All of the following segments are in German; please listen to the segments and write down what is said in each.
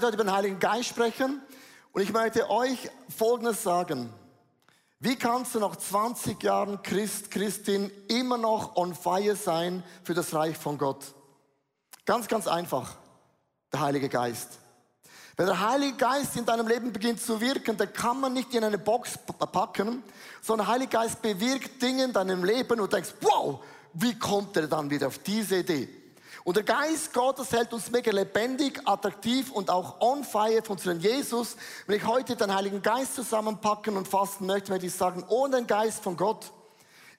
möchte heute über den Heiligen Geist sprechen und ich möchte euch Folgendes sagen. Wie kannst du nach 20 Jahren Christ, Christin immer noch on fire sein für das Reich von Gott? Ganz, ganz einfach. Der Heilige Geist. Wenn der Heilige Geist in deinem Leben beginnt zu wirken, dann kann man nicht in eine Box packen, sondern der Heilige Geist bewirkt Dinge in deinem Leben und denkst, wow, wie kommt er dann wieder auf diese Idee? Und der Geist Gottes hält uns mega lebendig, attraktiv und auch on fire von unseren Jesus. Wenn ich heute den Heiligen Geist zusammenpacken und fasten möchte, möchte ich sagen, ohne den Geist von Gott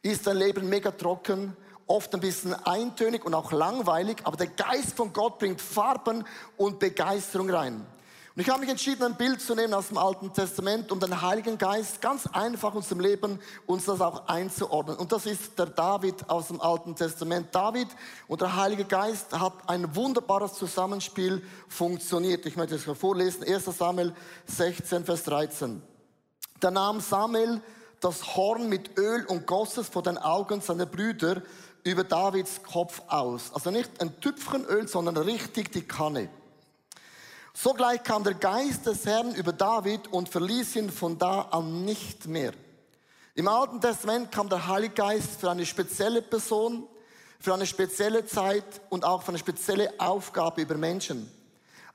ist dein Leben mega trocken, oft ein bisschen eintönig und auch langweilig, aber der Geist von Gott bringt Farben und Begeisterung rein. Ich habe mich entschieden, ein Bild zu nehmen aus dem Alten Testament, um den Heiligen Geist ganz einfach unserem Leben uns das auch einzuordnen. Und das ist der David aus dem Alten Testament. David und der Heilige Geist hat ein wunderbares Zusammenspiel funktioniert. Ich möchte es vorlesen. 1 Samuel 16, Vers 13. Da nahm Samuel das Horn mit Öl und goss vor den Augen seiner Brüder über Davids Kopf aus. Also nicht ein Tüpfchen Öl, sondern richtig die Kanne. Sogleich kam der Geist des Herrn über David und verließ ihn von da an nicht mehr. Im Alten Testament kam der Heilige Geist für eine spezielle Person, für eine spezielle Zeit und auch für eine spezielle Aufgabe über Menschen.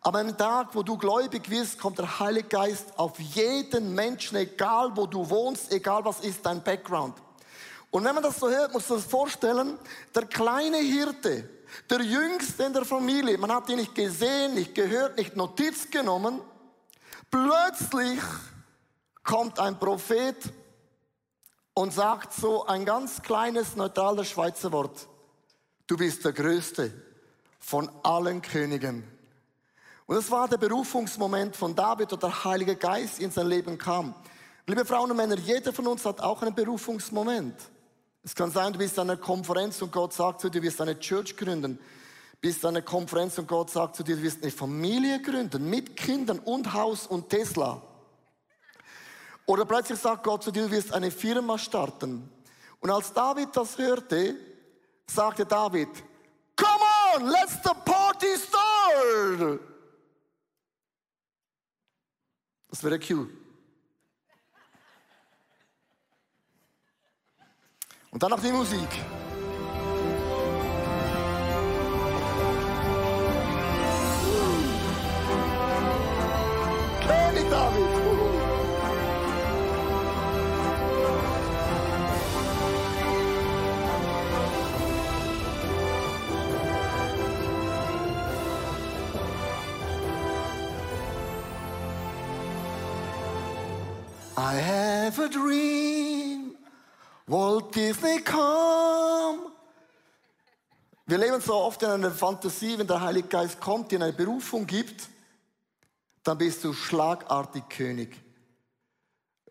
Aber am Tag, wo du gläubig wirst, kommt der Heilige Geist auf jeden Menschen, egal wo du wohnst, egal was ist dein Background. Und wenn man das so hört, muss man sich vorstellen, der kleine Hirte, der Jüngste in der Familie, man hat ihn nicht gesehen, nicht gehört, nicht Notiz genommen. Plötzlich kommt ein Prophet und sagt so ein ganz kleines, neutrales Schweizer Wort. Du bist der Größte von allen Königen. Und das war der Berufungsmoment von David, wo der Heilige Geist in sein Leben kam. Liebe Frauen und Männer, jeder von uns hat auch einen Berufungsmoment. Es kann sein, du bist an einer Konferenz und Gott sagt zu dir, du wirst eine Church gründen. Bist an einer Konferenz und Gott sagt zu dir, du wirst eine Familie gründen mit Kindern und Haus und Tesla. Oder plötzlich sagt Gott zu dir, du wirst eine Firma starten. Und als David das hörte, sagte David, Come on, let's the party start! Das wäre Q. Und dann noch die Musik. König David. I have a dream. Walt Disney, komm! Wir leben so oft in einer Fantasie, wenn der Heilige Geist kommt, dir eine Berufung gibt, dann bist du schlagartig König.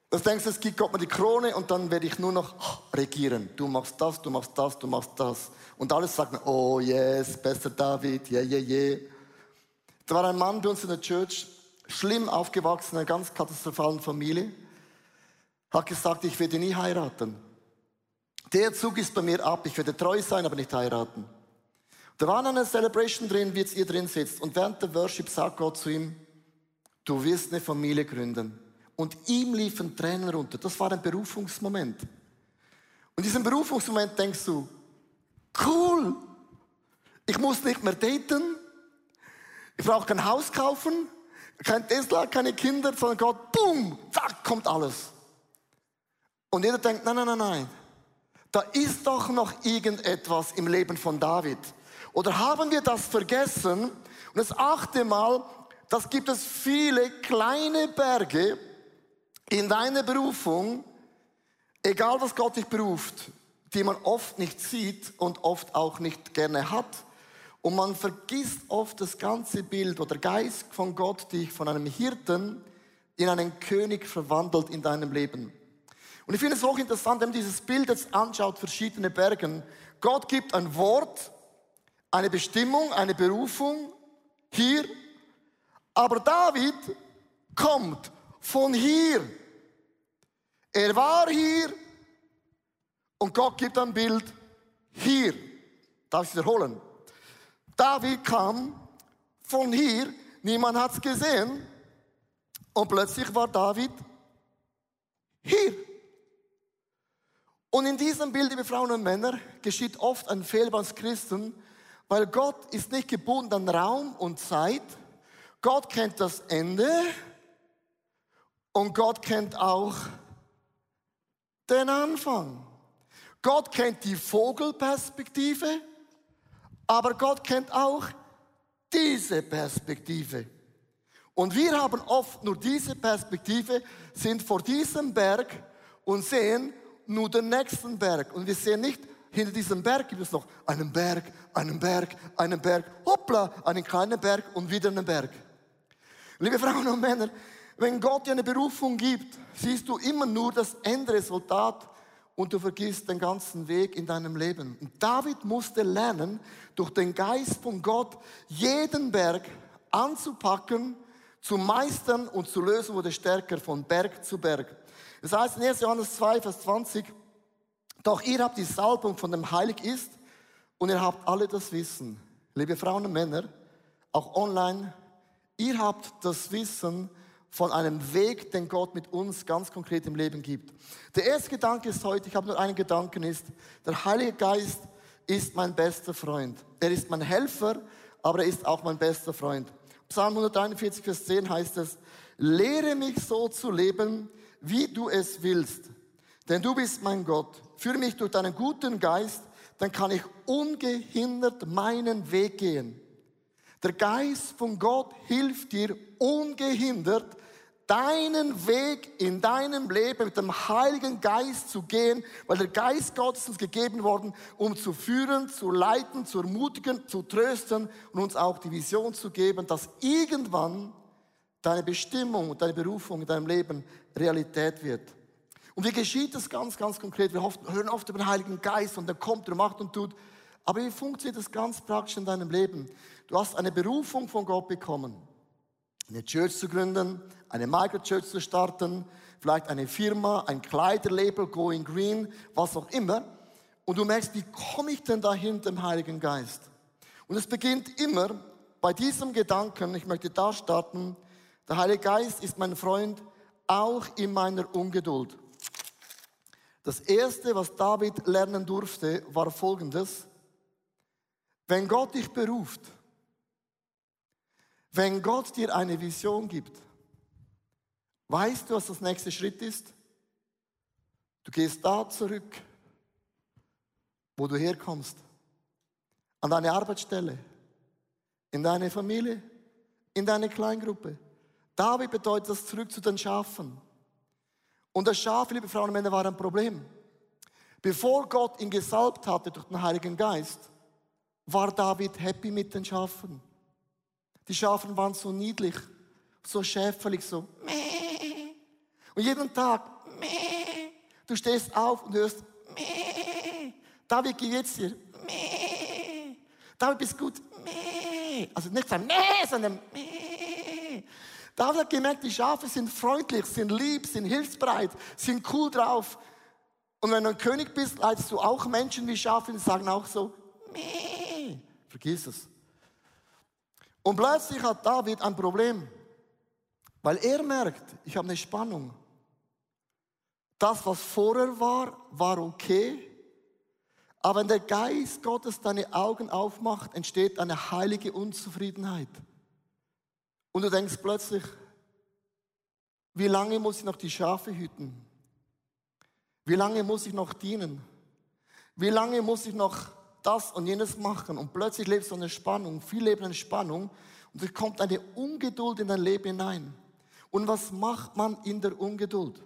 Du denkst, es gibt Gott mir die Krone und dann werde ich nur noch regieren. Du machst das, du machst das, du machst das. Und alles mir, oh yes, besser David, yeah, yeah, yeah. Da war ein Mann bei uns in der Church, schlimm aufgewachsen, in einer ganz katastrophalen Familie, hat gesagt, ich werde nie heiraten. Der Zug ist bei mir ab. Ich werde treu sein, aber nicht heiraten. Da war eine Celebration drin, wie jetzt ihr drin sitzt. Und während der Worship sagt Gott zu ihm, du wirst eine Familie gründen. Und ihm liefen Tränen runter. Das war ein Berufungsmoment. Und in diesem Berufungsmoment denkst du, cool, ich muss nicht mehr daten, ich brauche kein Haus kaufen, kein Tesla, keine Kinder, sondern Gott, boom, zack, kommt alles. Und jeder denkt, nein, nein, nein, nein. Da ist doch noch irgendetwas im Leben von David. Oder haben wir das vergessen? Und das achte Mal, das gibt es viele kleine Berge in deiner Berufung, egal was Gott dich beruft, die man oft nicht sieht und oft auch nicht gerne hat. Und man vergisst oft das ganze Bild, wo der Geist von Gott dich von einem Hirten in einen König verwandelt in deinem Leben. Und ich finde es auch interessant, wenn man dieses Bild jetzt anschaut, verschiedene Bergen. Gott gibt ein Wort, eine Bestimmung, eine Berufung hier. Aber David kommt von hier. Er war hier und Gott gibt ein Bild hier. Darf ich wiederholen? David kam von hier Niemand hat es gesehen. Und plötzlich war David hier. Und in diesem Bild, liebe Frauen und Männer, geschieht oft ein Fehler bei uns Christen, weil Gott ist nicht gebunden an Raum und Zeit. Gott kennt das Ende und Gott kennt auch den Anfang. Gott kennt die Vogelperspektive, aber Gott kennt auch diese Perspektive. Und wir haben oft nur diese Perspektive, sind vor diesem Berg und sehen nur den nächsten Berg. Und wir sehen nicht, hinter diesem Berg gibt es noch einen Berg, einen Berg, einen Berg, hoppla, einen kleinen Berg und wieder einen Berg. Liebe Frauen und Männer, wenn Gott dir eine Berufung gibt, siehst du immer nur das Endresultat und du vergisst den ganzen Weg in deinem Leben. Und David musste lernen, durch den Geist von Gott jeden Berg anzupacken, zu meistern und zu lösen, wurde stärker von Berg zu Berg. Das heißt in 1. Johannes 2, Vers 20, doch ihr habt die Salbung von dem Heilig ist und ihr habt alle das Wissen. Liebe Frauen und Männer, auch online, ihr habt das Wissen von einem Weg, den Gott mit uns ganz konkret im Leben gibt. Der erste Gedanke ist heute, ich habe nur einen Gedanken, ist, der Heilige Geist ist mein bester Freund. Er ist mein Helfer, aber er ist auch mein bester Freund. Psalm 141, Vers 10 heißt es, lehre mich so zu leben, wie du es willst. Denn du bist mein Gott. Führe mich durch deinen guten Geist, dann kann ich ungehindert meinen Weg gehen. Der Geist von Gott hilft dir ungehindert deinen Weg in deinem Leben mit dem Heiligen Geist zu gehen, weil der Geist Gottes uns gegeben worden, um zu führen, zu leiten, zu ermutigen, zu trösten und uns auch die Vision zu geben, dass irgendwann deine Bestimmung und deine Berufung in deinem Leben Realität wird. Und wie geschieht das ganz, ganz konkret? Wir hören oft über den Heiligen Geist und der kommt und macht und tut. Aber wie funktioniert das ganz praktisch in deinem Leben? Du hast eine Berufung von Gott bekommen eine Church zu gründen, eine Microchurch zu starten, vielleicht eine Firma, ein Kleiderlabel, Going Green, was auch immer. Und du merkst, wie komme ich denn dahin dem Heiligen Geist? Und es beginnt immer bei diesem Gedanken, ich möchte da starten, der Heilige Geist ist mein Freund, auch in meiner Ungeduld. Das erste, was David lernen durfte, war folgendes. Wenn Gott dich beruft, wenn Gott dir eine Vision gibt, weißt du, was das nächste Schritt ist? Du gehst da zurück, wo du herkommst, an deine Arbeitsstelle, in deine Familie, in deine Kleingruppe. David bedeutet das zurück zu den Schafen. Und das Schaf, liebe Frauen und Männer, war ein Problem. Bevor Gott ihn gesalbt hatte durch den Heiligen Geist, war David happy mit den Schafen. Die Schafen waren so niedlich, so schäferlich, so. Mäh. Und jeden Tag, mäh. du stehst auf und hörst, mäh. David, wie geht's dir? Mäh. David, bist gut? Mäh. Also nicht sagen, mäh, sondern mäh. David hat gemerkt, die Schafe sind freundlich, sind lieb, sind hilfsbereit, sind cool drauf. Und wenn du ein König bist, leitest du auch Menschen wie Schafe, die sagen auch so, mäh. Vergiss es. Und plötzlich hat David ein Problem, weil er merkt, ich habe eine Spannung. Das, was vorher war, war okay. Aber wenn der Geist Gottes deine Augen aufmacht, entsteht eine heilige Unzufriedenheit. Und du denkst plötzlich, wie lange muss ich noch die Schafe hüten? Wie lange muss ich noch dienen? Wie lange muss ich noch das und jenes machen und plötzlich lebst du eine Spannung, viel Leben in Spannung und es kommt eine Ungeduld in dein Leben hinein. Und was macht man in der Ungeduld?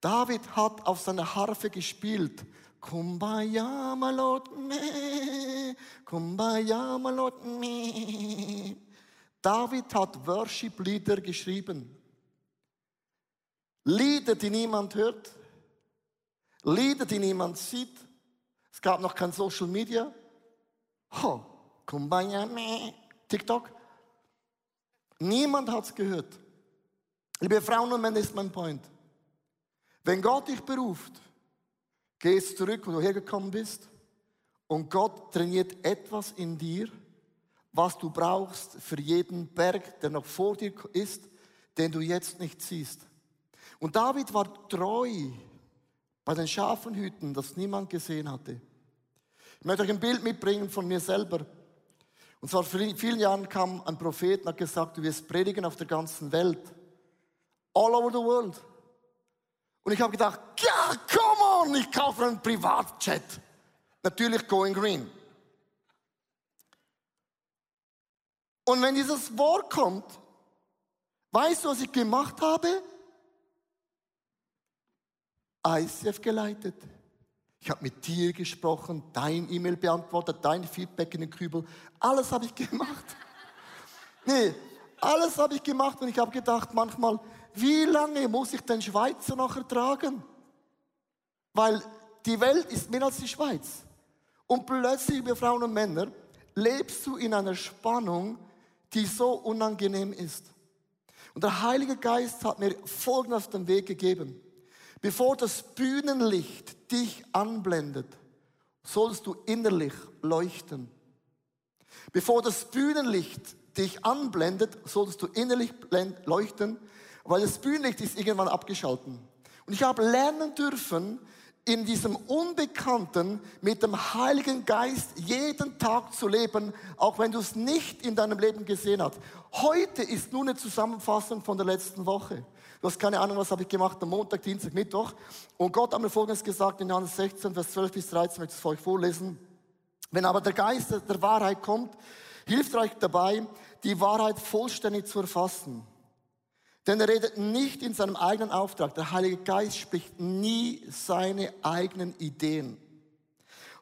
David hat auf seiner Harfe gespielt. Kumbaya malot me, kumbaya malot me. David hat Worship-Lieder geschrieben. Lieder, die niemand hört. Lieder, die niemand sieht. Es gab noch kein Social Media. Oh, Kumbaya, TikTok. Niemand hat es gehört. Liebe Frauen und Männer, ist mein Point. Wenn Gott dich beruft, gehst zurück, wo du hergekommen bist, und Gott trainiert etwas in dir, was du brauchst für jeden Berg, der noch vor dir ist, den du jetzt nicht siehst. Und David war treu bei den Schafenhüten, das niemand gesehen hatte. Ich möchte euch ein Bild mitbringen von mir selber. Und zwar vor vielen Jahren kam ein Prophet und hat gesagt, du wirst predigen auf der ganzen Welt. All over the world. Und ich habe gedacht, ja, come on, ich kaufe einen Privatjet. Natürlich going green. Und wenn dieses Wort kommt, weißt du, was ich gemacht habe? ICF geleitet. Ich habe mit dir gesprochen, dein E-Mail beantwortet, dein Feedback in den Kübel. Alles habe ich gemacht. Nee, alles habe ich gemacht und ich habe gedacht manchmal, wie lange muss ich den Schweizer noch ertragen? Weil die Welt ist mehr als die Schweiz. Und plötzlich, liebe Frauen und Männer, lebst du in einer Spannung, die so unangenehm ist. Und der Heilige Geist hat mir Folgendes auf den Weg gegeben. Bevor das Bühnenlicht dich anblendet, sollst du innerlich leuchten. Bevor das Bühnenlicht dich anblendet, solltest du innerlich leuchten, weil das Bühnenlicht ist irgendwann abgeschalten. Und ich habe lernen dürfen, in diesem Unbekannten mit dem Heiligen Geist jeden Tag zu leben, auch wenn du es nicht in deinem Leben gesehen hast. Heute ist nur eine Zusammenfassung von der letzten Woche. Du hast keine Ahnung, was habe ich gemacht am Montag, Dienstag, Mittwoch. Und Gott hat mir Folgendes gesagt in Johannes 16, Vers 12 bis 13, möchte ich es euch vorlesen. Wenn aber der Geist der Wahrheit kommt, hilft euch dabei, die Wahrheit vollständig zu erfassen. Denn er redet nicht in seinem eigenen Auftrag. Der Heilige Geist spricht nie seine eigenen Ideen,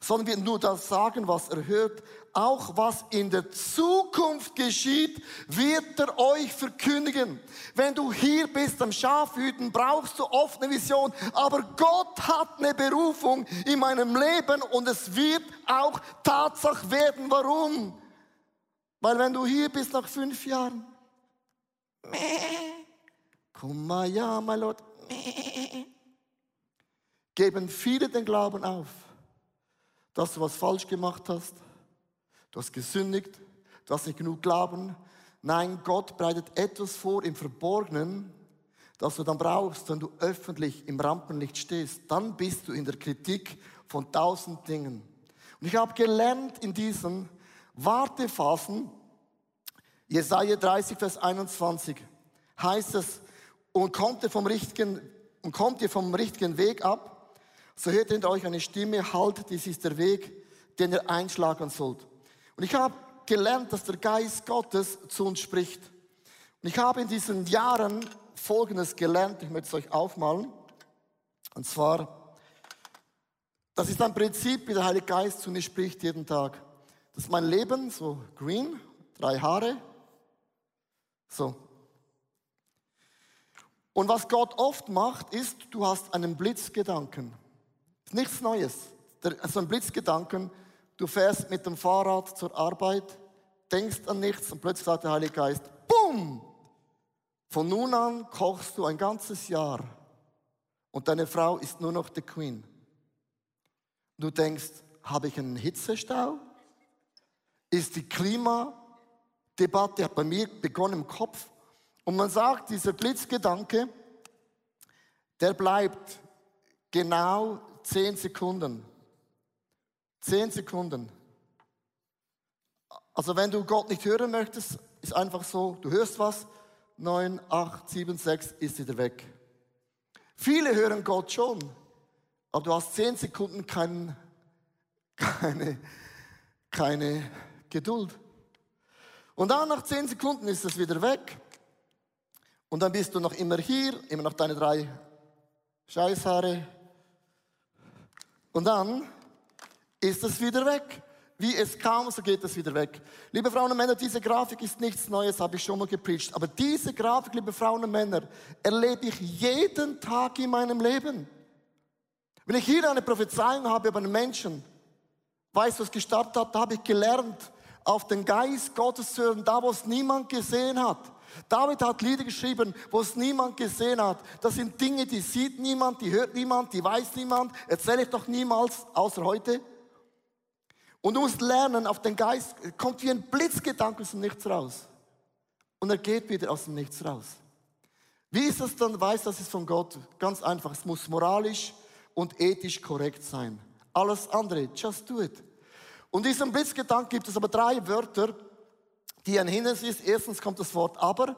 sondern wird nur das sagen, was er hört. Auch was in der Zukunft geschieht, wird er euch verkündigen. Wenn du hier bist am Schafhüten, brauchst du oft eine Vision. Aber Gott hat eine Berufung in meinem Leben und es wird auch Tatsache werden. Warum? Weil wenn du hier bist nach fünf Jahren, Kumbaya, mein Lord. Geben viele den Glauben auf, dass du was falsch gemacht hast. Du hast gesündigt, du hast nicht genug Glauben. Nein, Gott bereitet etwas vor im Verborgenen, das du dann brauchst, wenn du öffentlich im Rampenlicht stehst. Dann bist du in der Kritik von tausend Dingen. Und ich habe gelernt in diesen Wartephasen, Jesaja 30, Vers 21, heißt es, und kommt ihr vom richtigen, und kommt ihr vom richtigen Weg ab, so hört ihr euch eine Stimme, halt, dies ist der Weg, den ihr einschlagen sollt. Und ich habe gelernt, dass der Geist Gottes zu uns spricht. Und ich habe in diesen Jahren Folgendes gelernt, ich möchte es euch aufmalen. Und zwar, das ist ein Prinzip, wie der Heilige Geist zu mir spricht jeden Tag. Das ist mein Leben, so green, drei Haare. So, und was Gott oft macht, ist, du hast einen Blitzgedanken. Nichts Neues. Also ein Blitzgedanken, du fährst mit dem Fahrrad zur Arbeit, denkst an nichts und plötzlich sagt der Heilige Geist, BUM! Von nun an kochst du ein ganzes Jahr und deine Frau ist nur noch die Queen. Du denkst, habe ich einen Hitzestau? Ist die Klimadebatte hat bei mir begonnen im Kopf? Und man sagt, dieser Blitzgedanke, der bleibt genau zehn Sekunden. Zehn Sekunden. Also wenn du Gott nicht hören möchtest, ist einfach so, du hörst was, neun, acht, sieben, sechs, ist wieder weg. Viele hören Gott schon, aber du hast zehn Sekunden kein, keine, keine Geduld. Und dann nach zehn Sekunden ist es wieder weg. Und dann bist du noch immer hier, immer noch deine drei Scheißhaare. Und dann ist es wieder weg. Wie es kam, so geht es wieder weg. Liebe Frauen und Männer, diese Grafik ist nichts Neues, habe ich schon mal gepreacht. Aber diese Grafik, liebe Frauen und Männer, erlebe ich jeden Tag in meinem Leben. Wenn ich hier eine Prophezeiung habe über einen Menschen, weiß, was gestartet hat, da habe ich gelernt, auf den Geist Gottes zu hören, da wo es niemand gesehen hat. David hat Lieder geschrieben, wo es niemand gesehen hat. Das sind Dinge, die sieht niemand, die hört niemand, die weiß niemand, erzähle ich doch niemals, außer heute. Und du musst lernen, auf den Geist kommt wie ein Blitzgedanke aus dem Nichts raus. Und er geht wieder aus dem Nichts raus. Wie ist es dann, weiß, das ist von Gott? Ganz einfach, es muss moralisch und ethisch korrekt sein. Alles andere, just do it. Und diesem Blitzgedanken gibt es aber drei Wörter, die ein Hindernis ist. Erstens kommt das Wort aber.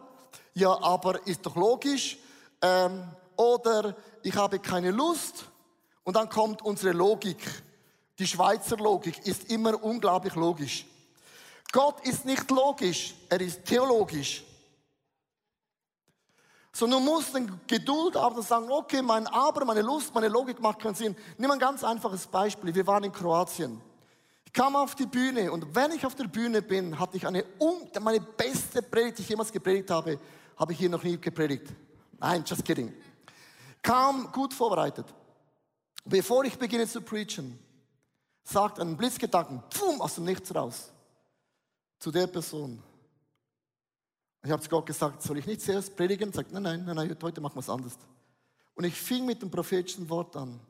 Ja, aber ist doch logisch. Ähm, oder ich habe keine Lust. Und dann kommt unsere Logik. Die Schweizer Logik ist immer unglaublich logisch. Gott ist nicht logisch, er ist theologisch. So, du musst Geduld haben und sagen, okay, mein Aber, meine Lust, meine Logik macht keinen Sinn. Nimm ein ganz einfaches Beispiel. Wir waren in Kroatien. Kam auf die Bühne und wenn ich auf der Bühne bin, hatte ich eine, meine beste Predigt, die ich jemals gepredigt habe, habe ich hier noch nie gepredigt. Nein, just kidding. Kam gut vorbereitet. Bevor ich beginne zu preachen, sagt ein Blitzgedanken, pfum, aus dem Nichts raus, zu der Person. Ich habe zu Gott gesagt, soll ich nicht zuerst predigen? Sagt, nein, nein, nein, nein, heute machen wir es anders. Und ich fing mit dem prophetischen Wort an.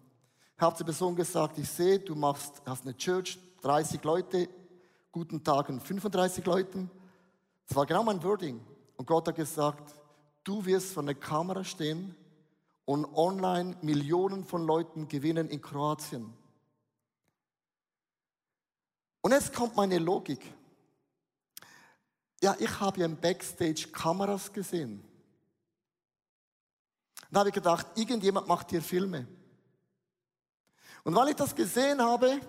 Ich habe zur Person gesagt, ich sehe, du machst, hast eine Church, 30 Leute, guten Tagen 35 Leuten. Das war genau mein Wording. Und Gott hat gesagt, du wirst vor der Kamera stehen und online Millionen von Leuten gewinnen in Kroatien. Und jetzt kommt meine Logik. Ja, ich habe ja im Backstage Kameras gesehen. Da habe ich gedacht, irgendjemand macht hier Filme. Und weil ich das gesehen habe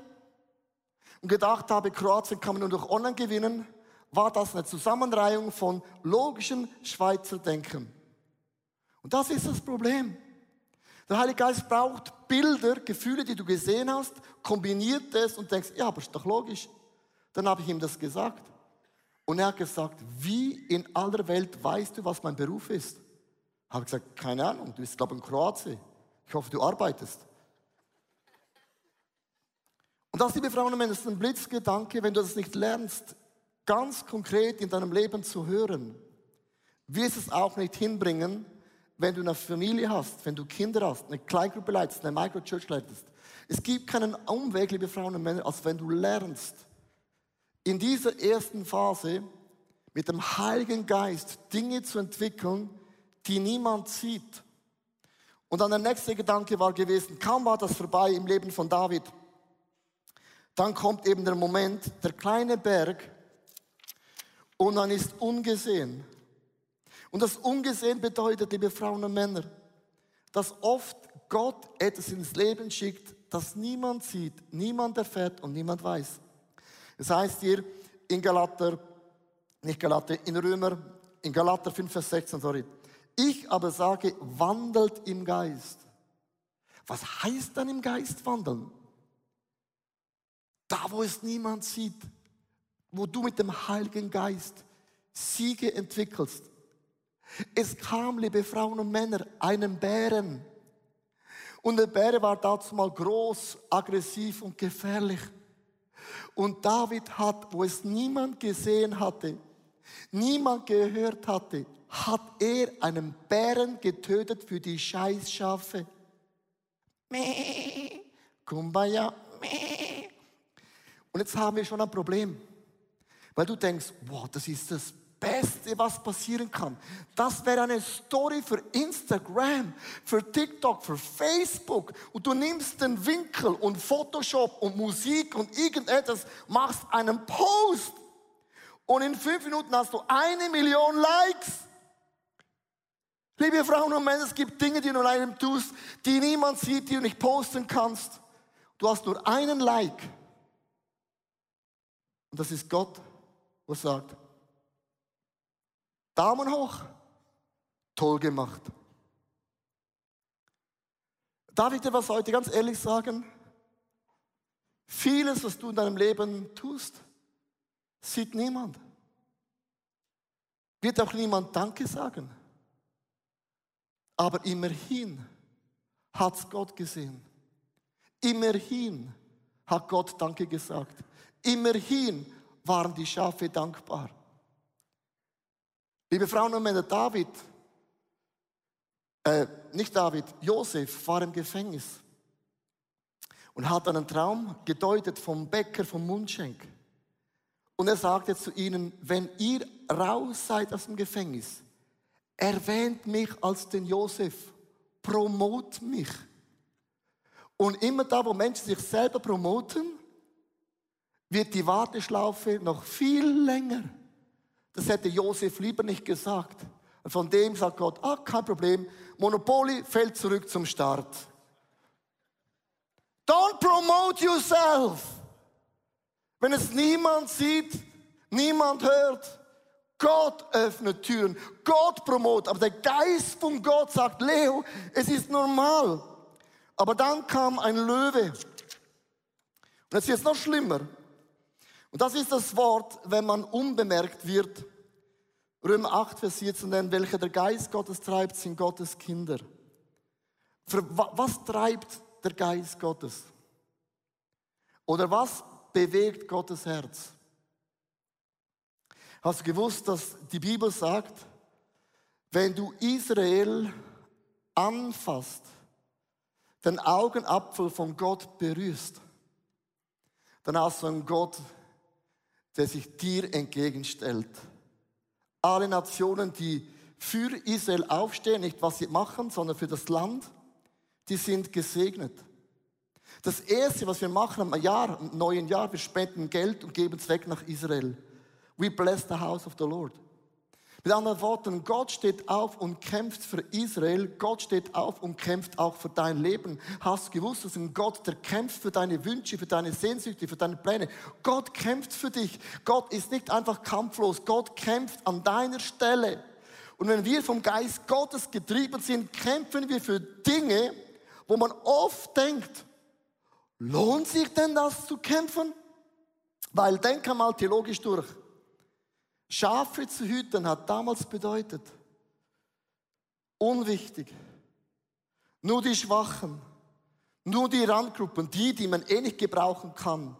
und gedacht habe, Kroatien kann man nur durch Online gewinnen, war das eine Zusammenreihung von logischen Schweizer Denken. Und das ist das Problem. Der Heilige Geist braucht Bilder, Gefühle, die du gesehen hast, kombiniert es und denkst, ja, aber ist doch logisch. Dann habe ich ihm das gesagt. Und er hat gesagt, wie in aller Welt weißt du, was mein Beruf ist? Habe ich gesagt, keine Ahnung, du bist, glaube ich, in Kroatien. Ich hoffe, du arbeitest. Und das, liebe Frauen und Männer, ist ein Blitzgedanke, wenn du das nicht lernst, ganz konkret in deinem Leben zu hören, wirst es auch nicht hinbringen, wenn du eine Familie hast, wenn du Kinder hast, eine Kleingruppe leitest, eine Microchurch leitest. Es gibt keinen Umweg, liebe Frauen und Männer, als wenn du lernst, in dieser ersten Phase mit dem Heiligen Geist Dinge zu entwickeln, die niemand sieht. Und dann der nächste Gedanke war gewesen, kaum war das vorbei im Leben von David, dann kommt eben der Moment, der kleine Berg, und man ist ungesehen. Und das ungesehen bedeutet, liebe Frauen und Männer, dass oft Gott etwas ins Leben schickt, das niemand sieht, niemand erfährt und niemand weiß. Es heißt hier in Galater, nicht Galater, in Römer, in Galater 5, Vers 16, sorry. Ich aber sage, wandelt im Geist. Was heißt dann im Geist wandeln? Da, wo es niemand sieht, wo du mit dem Heiligen Geist Siege entwickelst. Es kam, liebe Frauen und Männer, einen Bären. Und der Bär war dazu mal groß, aggressiv und gefährlich. Und David hat, wo es niemand gesehen hatte, niemand gehört hatte, hat er einen Bären getötet für die Scheißschafe. Mäh, Kumbaya. Mäh. Und jetzt haben wir schon ein Problem, weil du denkst, wow, das ist das Beste, was passieren kann. Das wäre eine Story für Instagram, für TikTok, für Facebook. Und du nimmst den Winkel und Photoshop und Musik und irgendetwas, machst einen Post. Und in fünf Minuten hast du eine Million Likes. Liebe Frauen und Männer, es gibt Dinge, die du in einem tust, die niemand sieht, die du nicht posten kannst. Du hast nur einen Like. Und das ist Gott, was sagt, Daumen hoch. Toll gemacht. Darf ich dir was heute ganz ehrlich sagen? Vieles, was du in deinem Leben tust, sieht niemand. Wird auch niemand Danke sagen. Aber immerhin hat es Gott gesehen. Immerhin hat Gott Danke gesagt. Immerhin waren die Schafe dankbar. Liebe Frauen und Männer, David, äh, nicht David, Josef war im Gefängnis. und hat einen Traum gedeutet vom Bäcker, vom Mundschenk. Und er sagte zu ihnen, wenn ihr raus seid aus dem Gefängnis, erwähnt mich als den Josef, promot mich. Und immer da, wo Menschen sich selber promoten, wird die Warteschlaufe noch viel länger. Das hätte Josef lieber nicht gesagt. Von dem sagt Gott, ah, kein Problem, Monopoly fällt zurück zum Start. Don't promote yourself. Wenn es niemand sieht, niemand hört, Gott öffnet Türen, Gott promotet, aber der Geist von Gott sagt, Leo, es ist normal. Aber dann kam ein Löwe. Und es ist noch schlimmer. Und das ist das Wort, wenn man unbemerkt wird. Römer 8, Vers 14, denn welche der Geist Gottes treibt, sind Gottes Kinder. Für was treibt der Geist Gottes? Oder was bewegt Gottes Herz? Hast du gewusst, dass die Bibel sagt, wenn du Israel anfasst, den Augenapfel von Gott berührst, dann hast du einen Gott, der sich dir entgegenstellt. Alle Nationen, die für Israel aufstehen, nicht was sie machen, sondern für das Land, die sind gesegnet. Das Erste, was wir machen am Jahr, am neuen Jahr, wir spenden Geld und geben es weg nach Israel. We bless the house of the Lord. Mit anderen Worten, Gott steht auf und kämpft für Israel. Gott steht auf und kämpft auch für dein Leben. Hast gewusst, dass ein Gott, der kämpft für deine Wünsche, für deine Sehnsüchte, für deine Pläne. Gott kämpft für dich. Gott ist nicht einfach kampflos. Gott kämpft an deiner Stelle. Und wenn wir vom Geist Gottes getrieben sind, kämpfen wir für Dinge, wo man oft denkt, lohnt sich denn das zu kämpfen? Weil denk einmal theologisch durch. Schafe zu hüten hat damals bedeutet, unwichtig. Nur die Schwachen, nur die Randgruppen, die, die man eh nicht gebrauchen kann,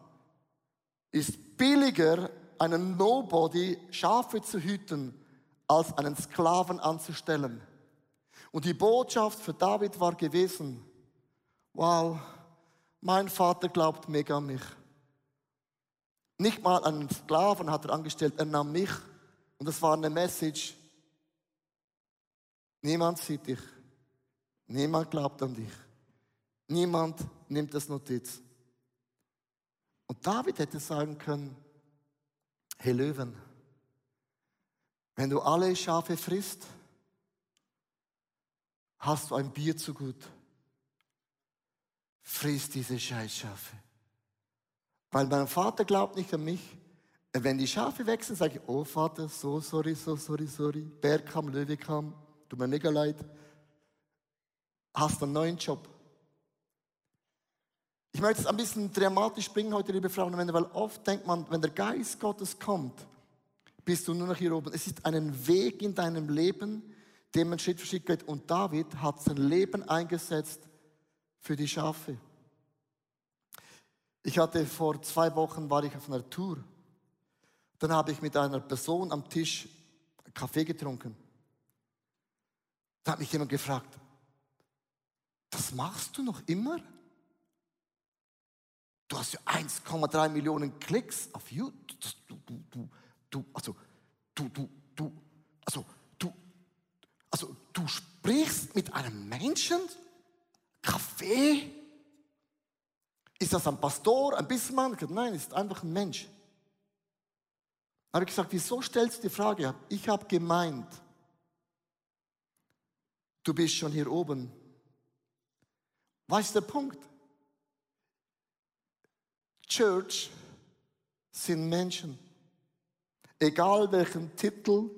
ist billiger, einen Nobody Schafe zu hüten, als einen Sklaven anzustellen. Und die Botschaft für David war gewesen, wow, mein Vater glaubt mega an mich. Nicht mal einen Sklaven hat er angestellt, er nahm mich. Und das war eine Message. Niemand sieht dich. Niemand glaubt an dich. Niemand nimmt das Notiz. Und David hätte sagen können, hey Löwen, wenn du alle Schafe frisst, hast du ein Bier zu gut. Friss diese Scheißschafe. Weil mein Vater glaubt nicht an mich. Wenn die Schafe wechseln, sage ich, oh Vater, so sorry, so sorry, sorry. Bär kam, Löwe kam, tut mir mega leid. Hast einen neuen Job. Ich möchte es ein bisschen dramatisch bringen heute, liebe Frauen und Männer, weil oft denkt man, wenn der Geist Gottes kommt, bist du nur noch hier oben. Es ist ein Weg in deinem Leben, den man Schritt für Schritt geht. Und David hat sein Leben eingesetzt für die Schafe. Ich hatte vor zwei Wochen war ich auf einer Tour. Dann habe ich mit einer Person am Tisch Kaffee getrunken. Da hat mich jemand gefragt, das machst du noch immer? Du hast ja 1,3 Millionen Klicks auf YouTube. Du, du, du, du, also, du, du, du, also, du, also, du sprichst mit einem Menschen Kaffee? Ist das ein Pastor, ein Bismarck? Nein, ist einfach ein Mensch. Habe ich gesagt, wieso stellst du die Frage? Ich habe gemeint, du bist schon hier oben. Was ist der Punkt? Church sind Menschen. Egal welchen Titel,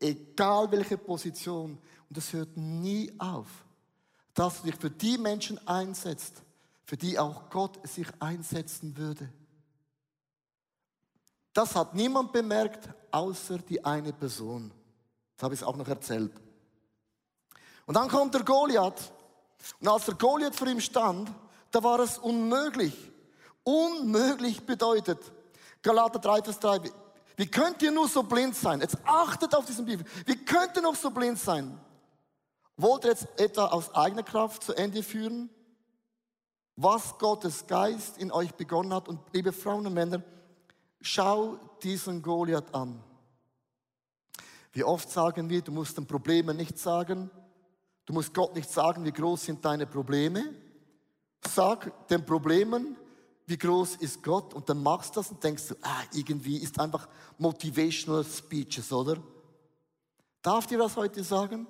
egal welche Position. Und das hört nie auf, dass du dich für die Menschen einsetzt, für die auch Gott sich einsetzen würde. Das hat niemand bemerkt, außer die eine Person. Das habe ich auch noch erzählt. Und dann kommt der Goliath. Und als der Goliath vor ihm stand, da war es unmöglich. Unmöglich bedeutet, Galater 3, Vers 3, wie könnt ihr nur so blind sein? Jetzt achtet auf diesen Bibel. Wie könnt ihr noch so blind sein? Wollt ihr jetzt etwa aus eigener Kraft zu Ende führen? Was Gottes Geist in euch begonnen hat. Und liebe Frauen und Männer, schau diesen Goliath an. Wie oft sagen wir, du musst den Problemen nicht sagen, du musst Gott nicht sagen, wie groß sind deine Probleme. Sag den Problemen, wie groß ist Gott und dann machst du das und denkst du, ah, irgendwie ist einfach motivational speeches, oder? Darf dir das heute sagen?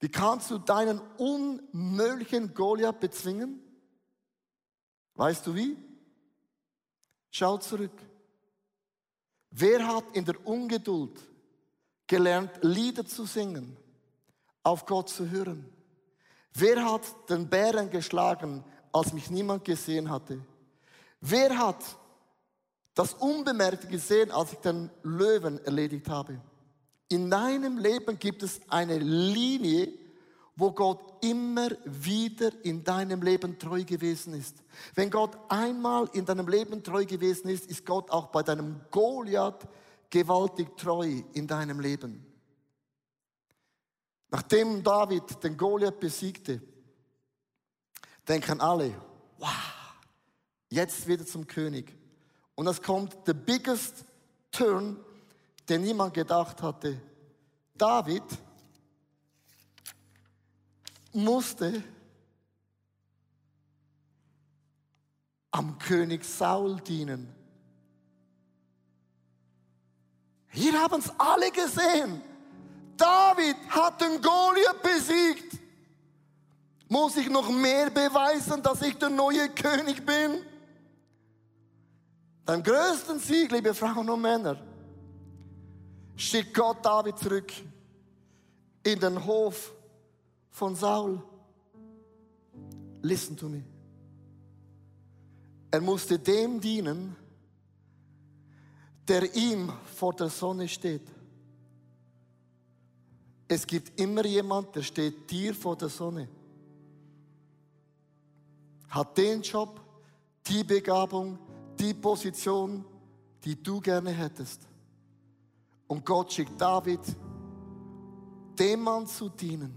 Wie kannst du deinen unmöglichen Goliath bezwingen? Weißt du wie? Schau zurück. Wer hat in der Ungeduld gelernt, Lieder zu singen, auf Gott zu hören? Wer hat den Bären geschlagen, als mich niemand gesehen hatte? Wer hat das Unbemerkte gesehen, als ich den Löwen erledigt habe? In deinem Leben gibt es eine Linie, wo Gott immer wieder in deinem Leben treu gewesen ist. Wenn Gott einmal in deinem Leben treu gewesen ist, ist Gott auch bei deinem Goliath gewaltig treu in deinem Leben. Nachdem David den Goliath besiegte, denken alle, wow, jetzt wieder zum König. Und es kommt the biggest turn, den niemand gedacht hatte. David musste am König Saul dienen. Hier haben es alle gesehen. David hat den Goliath besiegt. Muss ich noch mehr beweisen, dass ich der neue König bin? Beim größten Sieg, liebe Frauen und Männer, schickt Gott David zurück in den Hof von Saul. Listen to me. Er musste dem dienen, der ihm vor der Sonne steht. Es gibt immer jemand, der steht dir vor der Sonne hat den Job, die Begabung, die Position, die du gerne hättest. Und Gott schickt David, dem Mann zu dienen,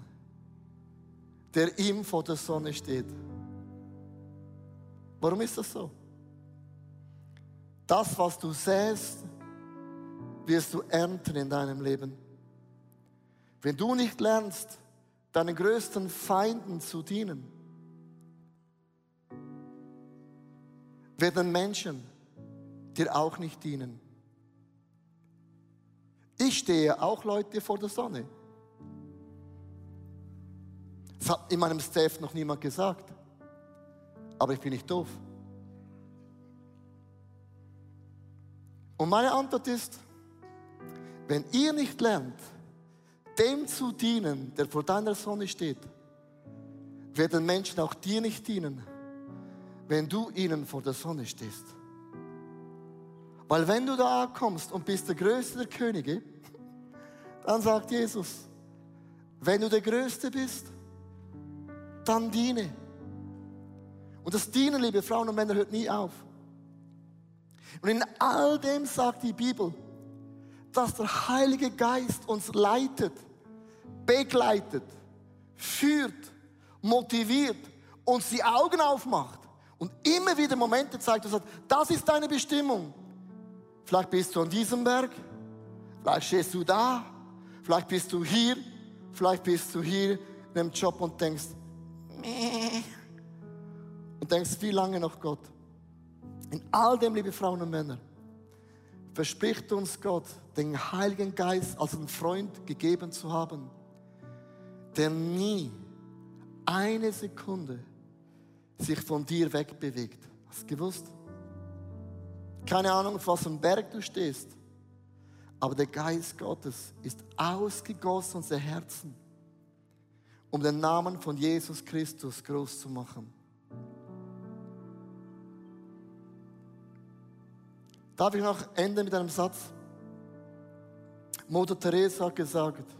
der ihm vor der Sonne steht. Warum ist das so? Das, was du säst, wirst du ernten in deinem Leben. Wenn du nicht lernst, deinen größten Feinden zu dienen, werden Menschen dir auch nicht dienen. Ich stehe auch Leute vor der Sonne. Das hat in meinem Staff noch niemand gesagt. Aber ich bin nicht doof. Und meine Antwort ist, wenn ihr nicht lernt, dem zu dienen, der vor deiner Sonne steht, werden Menschen auch dir nicht dienen wenn du ihnen vor der Sonne stehst. Weil wenn du da kommst und bist der Größte der Könige, dann sagt Jesus, wenn du der Größte bist, dann diene. Und das Dienen, liebe Frauen und Männer, hört nie auf. Und in all dem sagt die Bibel, dass der Heilige Geist uns leitet, begleitet, führt, motiviert, uns die Augen aufmacht und immer wieder Momente zeigt und sagt, das ist deine Bestimmung. Vielleicht bist du an diesem Berg, vielleicht stehst du da, vielleicht bist du hier, vielleicht bist du hier in einem Job und denkst, Meh. und denkst, wie lange noch Gott? In all dem, liebe Frauen und Männer, verspricht uns Gott, den Heiligen Geist als einen Freund gegeben zu haben, der nie eine Sekunde sich von dir wegbewegt. Hast du gewusst? Keine Ahnung, auf was für einem Berg du stehst. Aber der Geist Gottes ist ausgegossen in unser Herzen, um den Namen von Jesus Christus groß zu machen. Darf ich noch enden mit einem Satz? Mutter Teresa hat gesagt,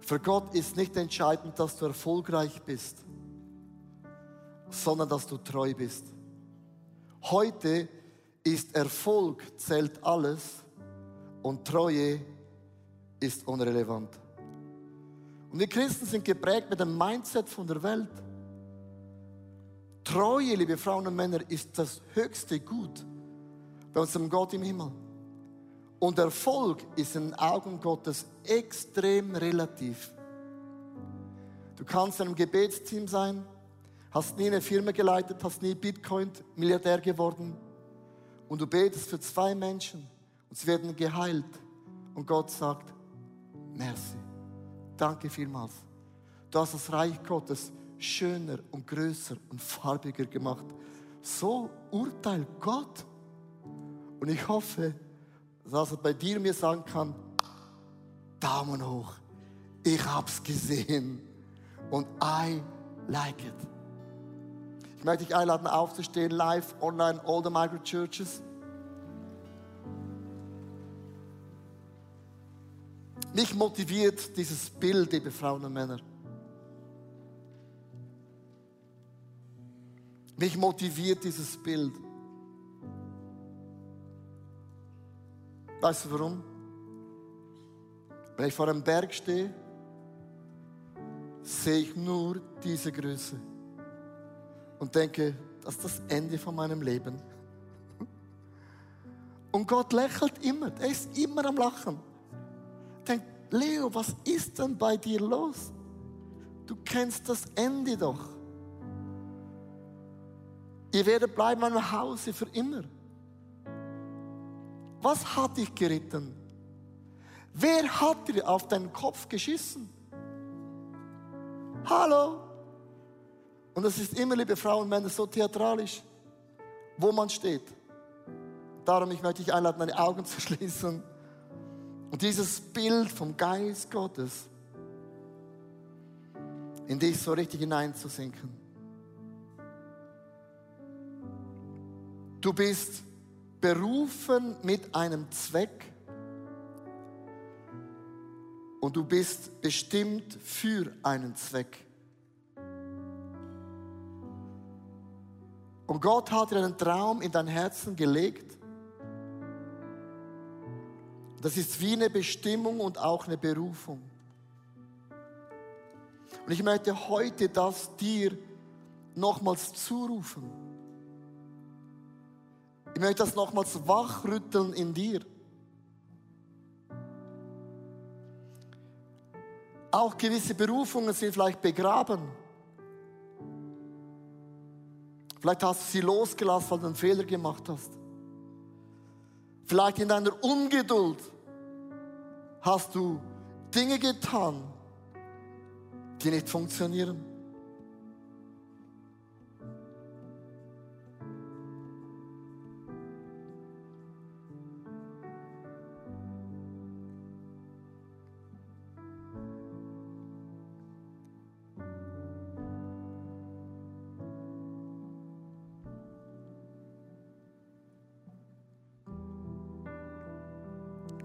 für Gott ist nicht entscheidend, dass du erfolgreich bist sondern dass du treu bist. Heute ist Erfolg zählt alles und Treue ist unrelevant. Und wir Christen sind geprägt mit dem Mindset von der Welt. Treue, liebe Frauen und Männer, ist das höchste Gut bei unserem Gott im Himmel. Und Erfolg ist in den Augen Gottes extrem relativ. Du kannst in einem Gebetsteam sein, hast nie eine Firma geleitet, hast nie Bitcoin-Milliardär geworden und du betest für zwei Menschen und sie werden geheilt und Gott sagt, merci, danke vielmals. Du hast das Reich Gottes schöner und größer und farbiger gemacht. So urteilt Gott. Und ich hoffe, dass er bei dir mir sagen kann, Daumen hoch, ich hab's gesehen und I like it. Ich möchte dich einladen, aufzustehen, live, online, all the migrant Mich motiviert dieses Bild, liebe Frauen und Männer. Mich motiviert dieses Bild. Weißt du warum? Wenn ich vor einem Berg stehe, sehe ich nur diese Größe und denke, das ist das Ende von meinem Leben. Und Gott lächelt immer, er ist immer am Lachen. Leo, was ist denn bei dir los? Du kennst das Ende doch. Ihr werdet bleiben am Hause für immer. Was hat dich geritten? Wer hat dir auf deinen Kopf geschissen? Hallo? Und es ist immer, liebe Frauen und Männer, so theatralisch, wo man steht. Darum ich möchte dich einladen, deine Augen zu schließen und dieses Bild vom Geist Gottes in dich so richtig hineinzusinken. Du bist berufen mit einem Zweck und du bist bestimmt für einen Zweck. Und Gott hat dir einen Traum in dein Herzen gelegt. Das ist wie eine Bestimmung und auch eine Berufung. Und ich möchte heute das dir nochmals zurufen. Ich möchte das nochmals wachrütteln in dir. Auch gewisse Berufungen sind vielleicht begraben. Vielleicht hast du sie losgelassen, weil du einen Fehler gemacht hast. Vielleicht in deiner Ungeduld hast du Dinge getan, die nicht funktionieren.